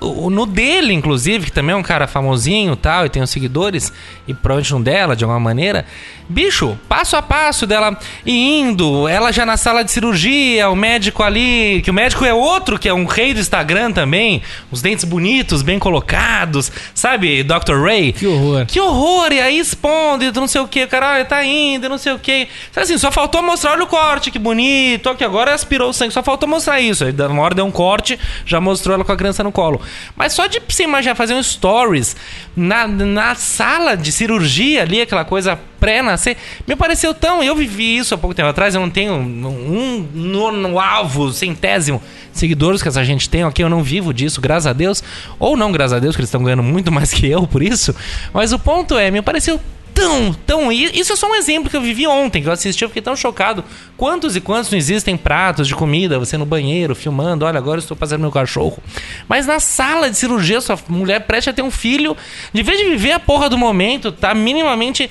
no dele, inclusive, que também é um cara famosinho e tal, e tem os seguidores, e provavelmente um dela, de alguma maneira, bicho, passo a passo dela indo, ela já na sala de cirurgia, o médico ali, que o médico é outro, que é um rei do Instagram também, os dentes bonitos, bem colocados, sabe, Dr. Ray? Que horror. Que horror! E aí expondo, e não sei o que, cara, olha, tá indo, não sei o que. Assim, só faltou mostrar, olha o corte, que bonito, aqui agora aspirou o sangue, só faltou mostrar isso. Aí, uma hora deu um corte, já mostrou ela com a criança no colo. Mas só de você imaginar fazer um stories na, na sala de cirurgia ali, aquela coisa pré-nascer, me pareceu tão. Eu vivi isso há pouco tempo atrás, eu não tenho um no, no alvo, centésimo seguidores que essa gente tem, ok? Eu não vivo disso, graças a Deus. Ou não, graças a Deus, que eles estão ganhando muito mais que eu por isso. Mas o ponto é, me pareceu tão, tão. e Isso é só um exemplo que eu vivi ontem, que eu assisti, eu fiquei tão chocado. Quantos e quantos não existem pratos de comida, você no banheiro, filmando, olha, agora eu estou fazendo meu cachorro. Mas na sala de cirurgia, sua mulher preste a ter um filho, de vez de viver a porra do momento, tá minimamente.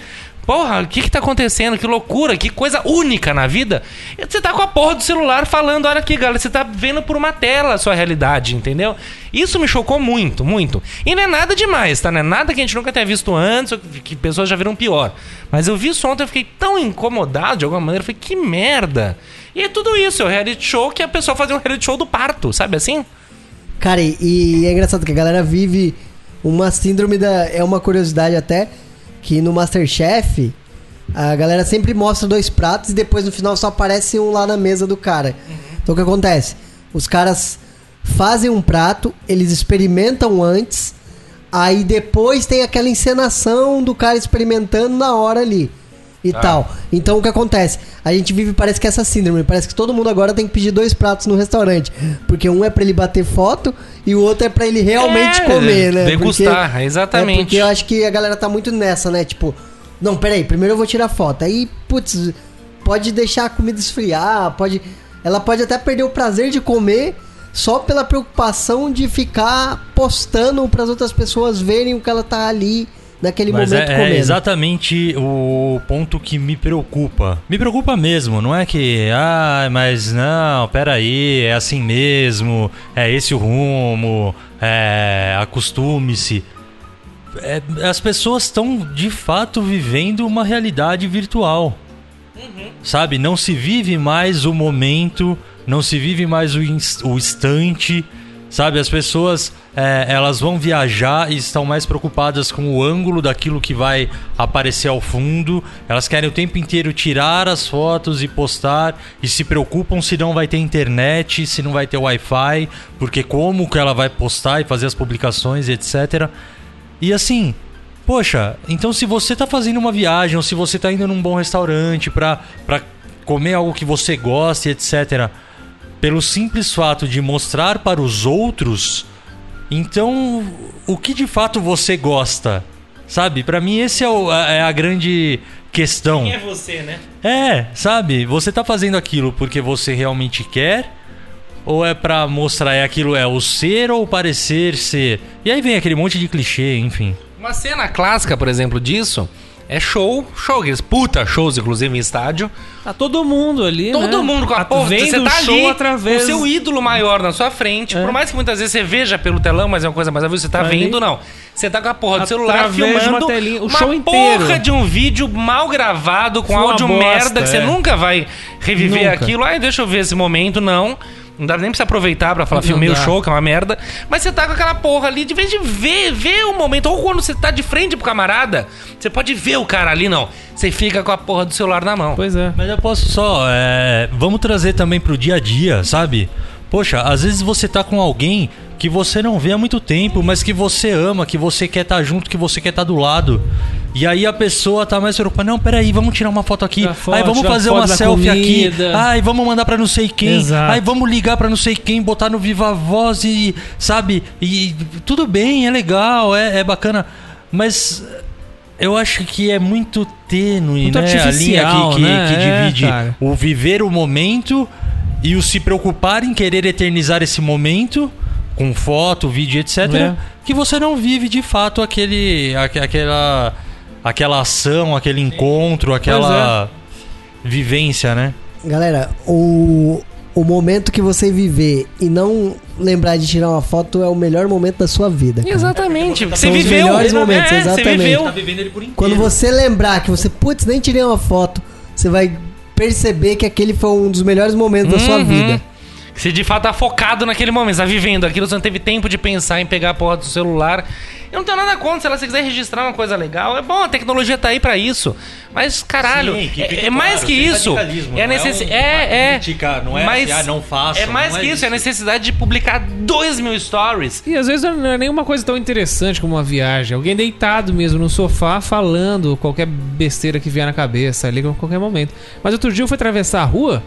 Porra, o que que tá acontecendo? Que loucura, que coisa única na vida. Você tá com a porra do celular falando, olha aqui, galera, você tá vendo por uma tela a sua realidade, entendeu? Isso me chocou muito, muito. E não é nada demais, tá? Não é nada que a gente nunca tenha visto antes, que pessoas já viram pior. Mas eu vi isso ontem, eu fiquei tão incomodado de alguma maneira, eu falei, que merda. E é tudo isso, é o reality show que a pessoa fazia um reality show do parto, sabe assim? Cara, e é engraçado que a galera vive uma síndrome da. É uma curiosidade até, que no Masterchef a galera sempre mostra dois pratos e depois no final só aparece um lá na mesa do cara. Então o que acontece? Os caras fazem um prato, eles experimentam antes, aí depois tem aquela encenação do cara experimentando na hora ali. E tal. Então o que acontece? A gente vive, parece que essa síndrome. Parece que todo mundo agora tem que pedir dois pratos no restaurante. Porque um é pra ele bater foto e o outro é pra ele realmente É, comer, né? degustar, Porque- exatamente. É porque eu acho que a galera tá muito nessa, né? Tipo, não, peraí, primeiro eu vou tirar foto. Aí, putz, pode deixar a comida esfriar, pode. Ela pode até perder o prazer de comer só pela preocupação de ficar postando para as outras pessoas verem o que ela tá ali naquele Mas momento é, é comendo. exatamente o ponto que me preocupa. Me preocupa mesmo, não é que, ah, mas não, peraí, é assim mesmo, é esse o rumo, é, acostume-se. É, as pessoas estão de fato vivendo uma realidade virtual. Sabe? Não se vive mais o momento, não se vive mais o, o instante. Sabe? As pessoas é, elas vão viajar e estão mais preocupadas com o ângulo daquilo que vai aparecer ao fundo. Elas querem o tempo inteiro tirar as fotos e postar e se preocupam se não vai ter internet, se não vai ter Wi-Fi, porque como que ela vai postar e fazer as publicações, etc. E assim, poxa, então se você tá fazendo uma viagem ou se você tá indo num bom restaurante pra comer algo que você gosta etc., pelo simples fato de mostrar para os outros, então o que de fato você gosta? Sabe? Pra mim esse é, o- é a grande questão. Quem é você, né? É, sabe? Você tá fazendo aquilo porque você realmente quer? Ou é pra mostrar é aquilo é o ser ou o parecer ser? E aí vem aquele monte de clichê, enfim. Uma cena clássica, por exemplo, disso É show, show, aqueles puta shows, inclusive, em estádio. Tá todo mundo ali, Todo né? mundo com a Ah, porra. vendo Você tá show ali através... o seu ídolo maior na sua frente. É. Por mais que muitas vezes você veja pelo telão, mas é uma coisa mais óbvia, você tá Ali. vendo, não. Você tá com a porra do celular Através de uma filmando telinha, o uma show inteiro. porra de um vídeo mal gravado, com Foi uma áudio bosta, merda, que você é. nunca vai reviver Nunca. aquilo. Ai, deixa eu ver esse momento, não. Não dá nem pra você aproveitar pra falar, Não filmei o show, que é uma merda. Mas você tá com aquela porra ali, de vez de ver, ver o momento. Ou quando você tá de frente pro camarada, você pode ver o cara ali, não. Você fica com a porra do celular na mão. Pois é. Mas eu posso só. é, vamos trazer também pro dia a dia, sabe? Poxa, às vezes você tá com alguém que você não vê há muito tempo, mas que você ama, que você quer estar junto, que você quer estar do lado. E aí a pessoa tá mais preocupada. Não, peraí, vamos tirar uma foto aqui. Foto, aí vamos fazer uma selfie aqui. Ai, vamos mandar pra não sei quem. Exato. Aí vamos ligar pra não sei quem, botar no Viva Voz e, sabe? E tudo bem, é legal, é, é bacana. Mas eu acho que é muito tênue, Muito né? A linha que, que, né? que É, divide cara. o viver o momento e o se preocupar em querer eternizar esse momento com foto, vídeo, etc. É. Que você não vive de fato aquele, aque- aquela, aquela ação, aquele encontro, aquela vivência, né? Galera, o, o momento que você viver e não lembrar de tirar uma foto é o melhor momento da sua vida. cara. Exatamente. Você São os viveu. melhores momentos, é, exatamente. Você viveu. vivendo ele por inteiro. Quando você lembrar que você, putz, nem tirei uma foto, você vai perceber que aquele foi um dos melhores momentos da sua Uhum. vida. Você de fato tá focado naquele momento, você tá vivendo aquilo, você não teve tempo de pensar em pegar a porra do celular. Eu não tenho nada contra, se ela se quiser registrar uma coisa legal, é bom, a tecnologia tá aí pra isso. Mas, caralho, Sim, que é, fique é mais claro, que isso. É, não é necessi um- é, uma é, crítica, não é mas assim, ah, não façam, É mais é que isso, isso. é a necessidade de publicar 2 mil stories. E às vezes não é nenhuma coisa tão interessante como uma viagem. Alguém deitado mesmo no sofá falando qualquer besteira que vier na cabeça ali a qualquer momento. Mas outro dia eu fui atravessar a rua,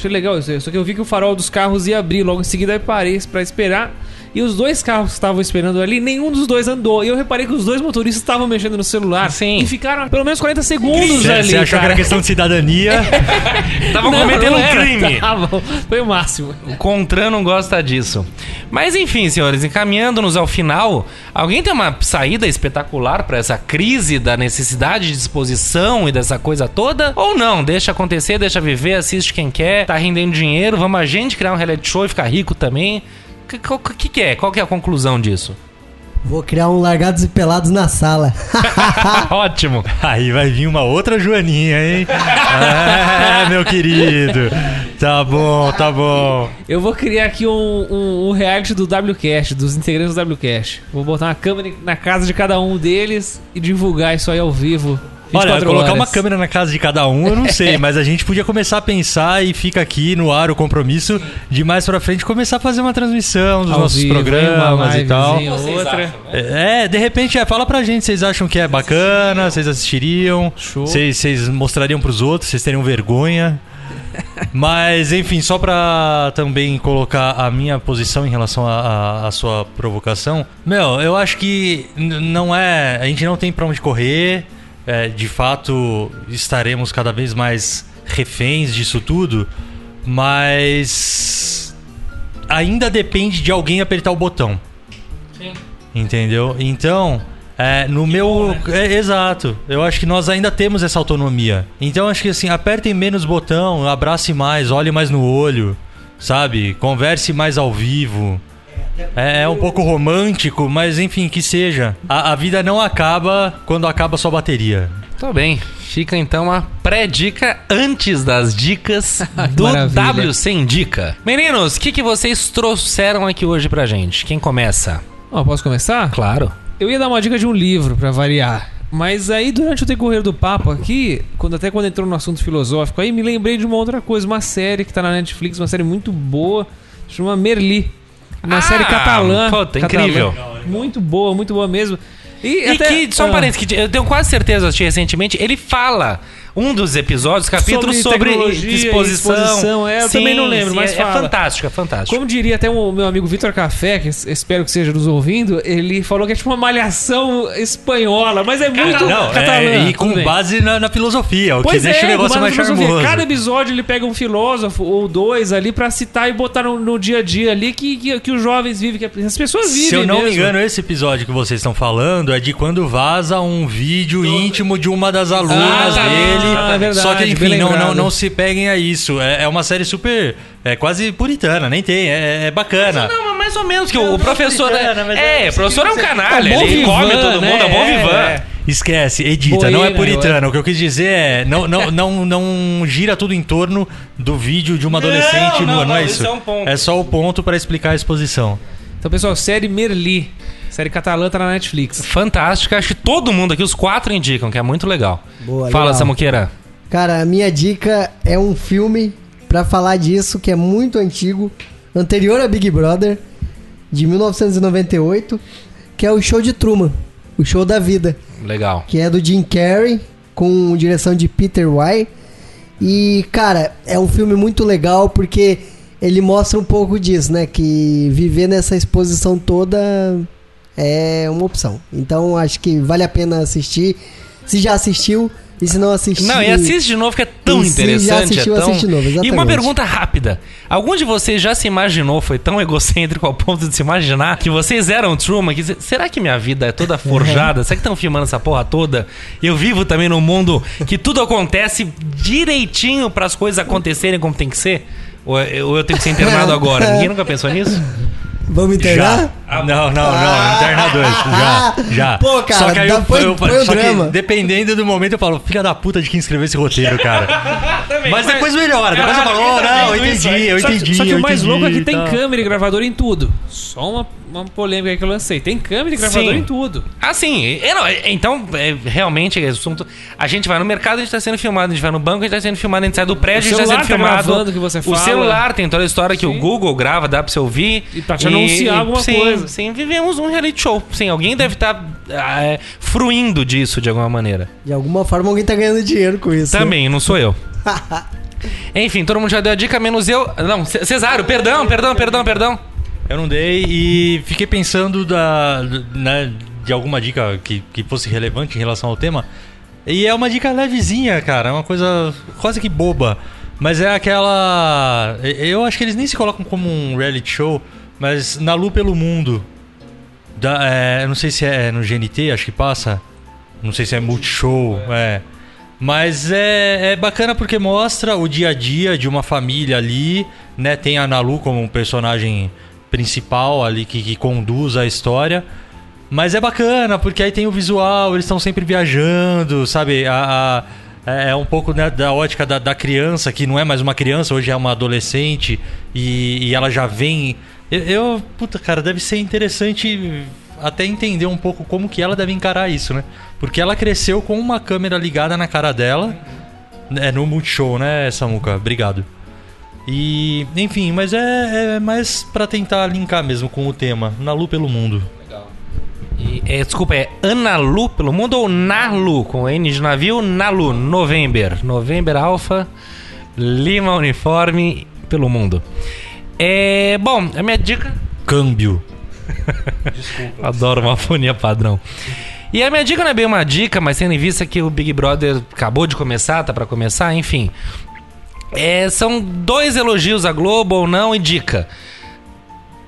achei legal isso aí. Só que eu vi que o farol dos carros ia abrir. Logo em seguida eu parei pra esperar. E os dois carros que estavam esperando ali, nenhum dos dois andou. E eu reparei que os dois motoristas estavam mexendo no celular. Sim. E ficaram pelo menos 40 segundos Você, ali. você achou que cara. era questão de cidadania? Estavam cometendo não um crime. Tavam. Foi o máximo. O Contran não gosta disso. Mas enfim, senhores, encaminhando-nos ao final, alguém tem uma saída espetacular pra essa crise da necessidade de disposição e dessa coisa toda? Ou não? Deixa acontecer, deixa viver, assiste quem quer, tá rendendo dinheiro, vamos a gente criar um reality show e ficar rico também. O que, que, é? Qual que é a conclusão disso? Vou criar um largados e pelados na sala. Ótimo! Aí vai vir uma outra Joaninha, hein? É, meu querido. Tá bom, tá bom. Eu vou criar aqui um, um, um reality do WCast, dos integrantes do WCast. Vou botar uma câmera na casa de cada um deles e divulgar isso aí ao vivo. Olha, 24 colocar horas. uma câmera na casa de cada um, eu não sei, mas a gente podia começar a pensar e fica aqui no ar o compromisso de mais pra frente começar a fazer uma transmissão dos Ao nossos vivo, programas e tal. Outra. É, de repente, é, fala pra gente, vocês acham que é bacana, vocês assistiriam, vocês, vocês mostrariam pros outros, vocês teriam vergonha. Mas, enfim, só pra também colocar a minha posição em relação à sua provocação. Meu, eu acho que não é. A gente não tem pra onde correr. É, de fato, estaremos cada vez mais reféns disso tudo. Mas. Ainda depende de alguém apertar o botão. Entendeu? Então, é, no meu. é, exato. Eu acho que nós ainda temos essa autonomia. Então, acho que assim, apertem menos botão, abrace mais, olhe mais no olho, sabe? Converse mais ao vivo. É, é um pouco romântico, mas enfim, que seja. A, a vida não acaba quando acaba a sua bateria. Tô bem. Fica então a pré-dica antes das dicas do Maravilha. W Sem Dica. Meninos, o que, que vocês trouxeram aqui hoje pra gente? Quem começa? Ó, posso começar? Claro. Eu ia dar uma dica de um livro pra variar. Mas aí, durante o decorrer do papo aqui, quando até quando entrou no assunto filosófico, aí me lembrei de uma outra coisa, uma série que tá na Netflix, uma série muito boa, chama Merli. Uma Ah, série catalã. puta, catalã. incrível. Muito boa, muito boa mesmo. E, E até- que, só um ah, parênteses, que eu tenho quase certeza, eu assisti recentemente, ele fala um dos episódios, capítulos sobre, tecnologia, disposição. exposição, é, eu também não lembro, mas é, fala. é fantástico, é fantástico. Como diria até o meu amigo Vitor Café, que es- espero que seja nos ouvindo, ele falou que é tipo uma malhação espanhola, mas é muito Não, catalã. é, e com base na, na filosofia, o Pois que deixa é, o negócio com mais charmoso. Cada episódio ele pega um filósofo ou dois ali pra citar e botar no, no dia a dia ali que, que, que os jovens vivem, que as pessoas vivem Se eu não me mesmo. engano, esse episódio que vocês estão falando é de quando vaza um vídeo íntimo de uma das alunas Ah, dele. É verdade, Só que, enfim, não, não, não se peguem a isso. É, é uma série super. É quase puritana, nem tem. É, é bacana. Não, mas mais ou menos, que o Não, professor. não puritana, é, é- o professor é um canalha, É um ele vivan, come todo né? mundo, é bom É, vivan. é. Esquece, edita, não é Boina, puritano. O que eu quis dizer é. Não, não, não, não gira tudo em torno do vídeo de uma adolescente não, nua, não, não, é isso isso? é um. É só o ponto pra explicar a exposição. Então, pessoal, série Merli. Série catalã tá na Netflix. Fantástica, acho que todo mundo aqui, os quatro indicam, que é muito legal. Boa, Fala, legal. Samuqueira. Cara, a minha dica é um filme pra falar disso que é muito antigo, anterior a Big Brother, de 1998, que é o Show de Truman, o Show da Vida, Legal. que é do Jim Carrey, com direção de Peter Weir. E, cara, é um filme muito legal porque ele mostra um pouco disso, né? Que viver nessa exposição toda é uma opção. Então, acho que vale a pena assistir. Se já assistiu e se não assistiu... Não, e assiste de novo que é tão E se já interessante. assistiu, é tão... assiste de novo, E uma exatamente. pergunta rápida. Algum de vocês já se imaginou, foi tão egocêntrico ao ponto de se imaginar que vocês eram Truman? Que, será que minha vida é toda forjada? Será que estão filmando essa porra toda? Eu vivo também num mundo que tudo acontece direitinho para as coisas acontecerem como tem que ser? Ou ou eu tenho que ser internado agora? Ninguém nunca pensou nisso? Vamos internar? Já. Não, não, não. Interna dois. Ah, Já, já. pô, cara, só que aí dá- eu, põe- eu, põe só que drama. dependendo do momento, eu falo, filha da puta de quem escreveu esse roteiro, cara. Mas depois melhora. Depois eu falo, oh, não, eu entendi, eu Só que- entendi. Só que o mais entendi, louco é que tem tá. câmera e gravador em tudo. Só uma, uma polêmica aí que eu lancei. Tem câmera e gravador Sim. em tudo. Ah, sim. É, não, é, então, é, realmente, é assunto. A gente vai no mercado, a gente tá sendo filmado. A gente vai no banco, a gente tá sendo filmado. A gente sai do prédio, a gente tá sendo tá filmado. gravando o que você o fala. celular tem toda a história que o Sim. Google grava, dá pra você ouvir. E pra te anunciar alguma sim, coisa. Sim, vivemos um reality show. Sim, alguém deve estar fruindo disso de alguma maneira. De alguma forma alguém tá ganhando dinheiro com isso. né? Também, não sou eu. Enfim, todo mundo já deu a dica, menos eu. Não, Cesário, perdão, perdão, perdão, perdão. Eu não dei e fiquei pensando da, né, de alguma dica que, que fosse relevante em relação ao tema. E é uma dica levezinha, cara. É uma coisa quase que boba. Mas é aquela. Eu acho que eles nem se colocam como um reality show, mas na Lu pelo Mundo. Da, é, não sei se é no GNT, acho que passa. Não sei se é Multishow, é. Mas é, é bacana porque mostra o dia a dia de uma família ali, né? Tem a Nalu como um personagem principal ali que, que conduz a história. Mas é bacana, porque aí tem o visual, eles estão sempre viajando, sabe? A, a- é um pouco né, da ótica da, da criança, que não é mais uma criança, hoje é uma adolescente, e, e ela já vem. Eu, eu- Puta, cara, deve ser interessante até entender um pouco como que ela deve encarar isso, né? Porque ela cresceu com uma câmera ligada na cara dela. É no Multishow, né, Samuca? Obrigado. E, enfim, mas é, é mais pra tentar linkar mesmo com o tema. Na Lu pelo mundo. E, é, desculpa, é Analu pelo mundo ou Nalu? Com N de navio, Nalu, November. November Alpha, Lima Uniforme pelo mundo. É, bom, a minha dica. Câmbio. Adoro uma fonia padrão. E a minha dica não é bem uma dica, mas tendo em vista que o Big Brother acabou de começar, tá pra começar, enfim. É, são dois elogios à Globo ou não e dica.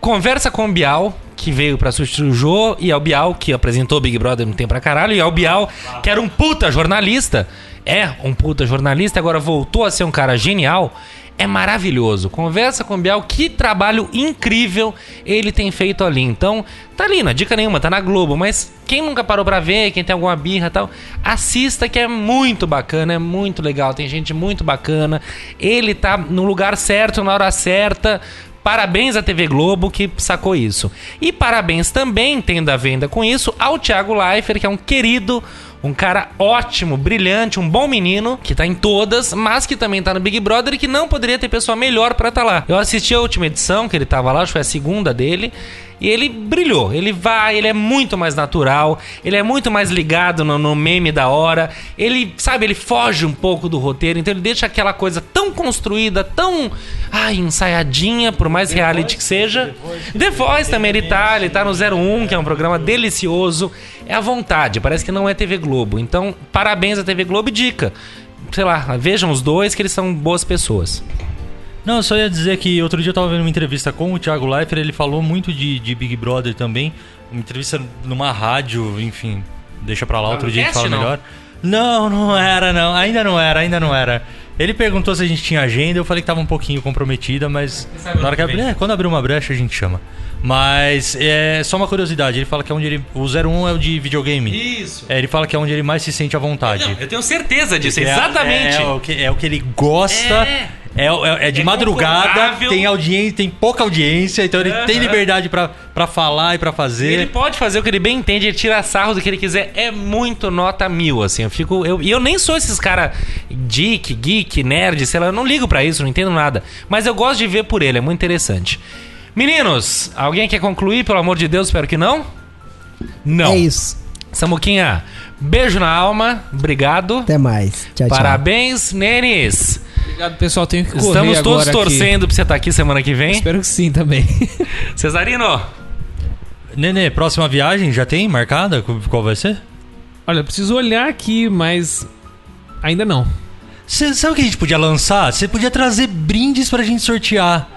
Conversa com o Bial, que veio pra substituir o Jô, e ao Bial, que apresentou o Big Brother não tem pra caralho, e ao Bial, que era um puta jornalista, é um puta jornalista, agora voltou a ser um cara genial. É maravilhoso. Conversa com o Bial, que trabalho incrível ele tem feito ali. Então, tá ali, não é dica nenhuma, tá na Globo, mas quem nunca parou pra ver, quem tem alguma birra tal, assista que é muito bacana, é muito legal, tem gente muito bacana. Ele tá no lugar certo, na hora certa. Parabéns à TV Globo que sacou isso. E parabéns também, tendo a venda com isso, ao Thiago Leifert, que é um querido, um cara ótimo, brilhante, um bom menino, que tá em todas, mas que também tá no Big Brother e que não poderia ter pessoa melhor pra estar lá. Eu assisti a última edição, que ele tava lá, acho que foi a segunda dele. E ele brilhou. Ele vai, ele é muito mais natural, ele é muito mais ligado no, no meme da hora. Ele, sabe, ele foge um pouco do roteiro, então ele deixa aquela coisa tão construída, tão ai, ensaiadinha, por mais reality que seja. The Voice também ele tá, ele tá no 01, que é um programa delicioso. É à vontade, parece que não é TV Globo. Então, parabéns à TV Globo e dica. Sei lá, vejam os dois que eles são boas pessoas. Não, eu só ia dizer que outro dia eu tava vendo uma entrevista com o Thiago Leifert, ele falou muito de, de Big Brother também. Uma entrevista numa rádio, enfim, deixa pra lá, outro dia a gente fala não? melhor. Não, não era, não. Ainda não era, ainda não era. Ele perguntou se a gente tinha agenda, eu falei que tava um pouquinho comprometida, mas na hora que abrir, é, quando abrir uma brecha a gente chama. Mas é só uma curiosidade, ele fala que é onde ele. O 01 é o de videogame. Isso. É, ele fala que é onde ele mais se sente à vontade. eu tenho certeza disso, É- exatamente. É, é o que, é o que ele gosta. É. É, é- é de É madrugada, tem audiência, tem pouca audiência, então ele tem Aham. liberdade pra, pra falar e pra Ele fazer. pode fazer o que ele bem entende, ele tira sarro do que ele quiser. É muito nota mil, assim. Eu fico. Eu, e eu nem sou esses cara geek, geek, nerd, sei lá, eu não ligo pra isso, não entendo nada. Mas eu gosto de ver por ele, é muito interessante. Meninos, alguém quer concluir, pelo amor de Deus? Espero que não. Não. É isso. Samuquinha, beijo na alma, obrigado. Até mais. Tchau, tchau. Parabéns, Nenes. Obrigado, pessoal. Tenho que correr Estamos todos agora aqui. torcendo pra você estar aqui semana que vem. Espero que sim também. Cesarino, Nenê, próxima viagem já tem marcada? Qual vai ser? Olha, eu preciso olhar aqui, mas ainda não. Cê, sabe o que a gente podia lançar? Você podia trazer brindes pra gente sortear.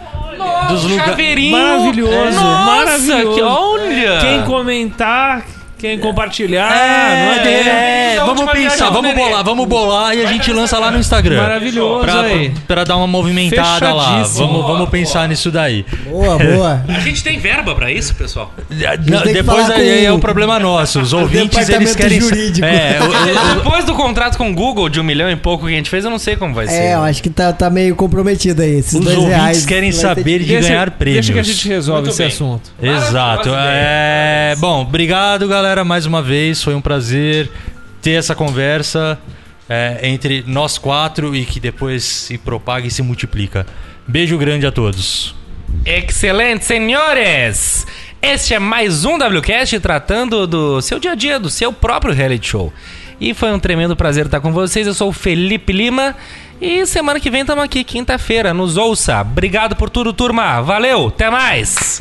dos lugares. Maravilhoso, Nossa, maravilhoso. que- olha. Quem comentar, quem compartilhar, É, não é dele. é, Da vamos pensar, vamos bolar, vamos bolar e a gente lança lá no Instagram. Maravilhoso Pra, aí. pra dar uma movimentada lá. Vamos, vamos pensar nisso daí. Boa, boa. A gente tem verba pra isso, pessoal? Não, depois aí com é o- um problema nosso. Os ouvintes eles querem. jurídico. É, o- o- Depois do contrato com o Google de um milhão e pouco que a gente fez, eu não sei como vai ser. É, eu acho que tá, tá meio comprometido aí. Esses os dois ouvintes reais. querem saber de Deixa- ganhar prêmios. Deixa que a gente resolve Muito esse bem. assunto. Exato. É... Bom, obrigado, galera, mais uma vez. Foi um prazer ter essa conversa é, entre nós quatro e que depois se propaga e se multiplica. Beijo grande a todos. Excelente, senhores! Este é mais um WCast tratando do seu dia a dia, do seu próprio reality show. E foi um tremendo prazer estar com vocês. Eu sou o Felipe Lima. E semana que vem estamos aqui, quinta-feira. Nos ouça. Obrigado por tudo, turma. Valeu, até mais!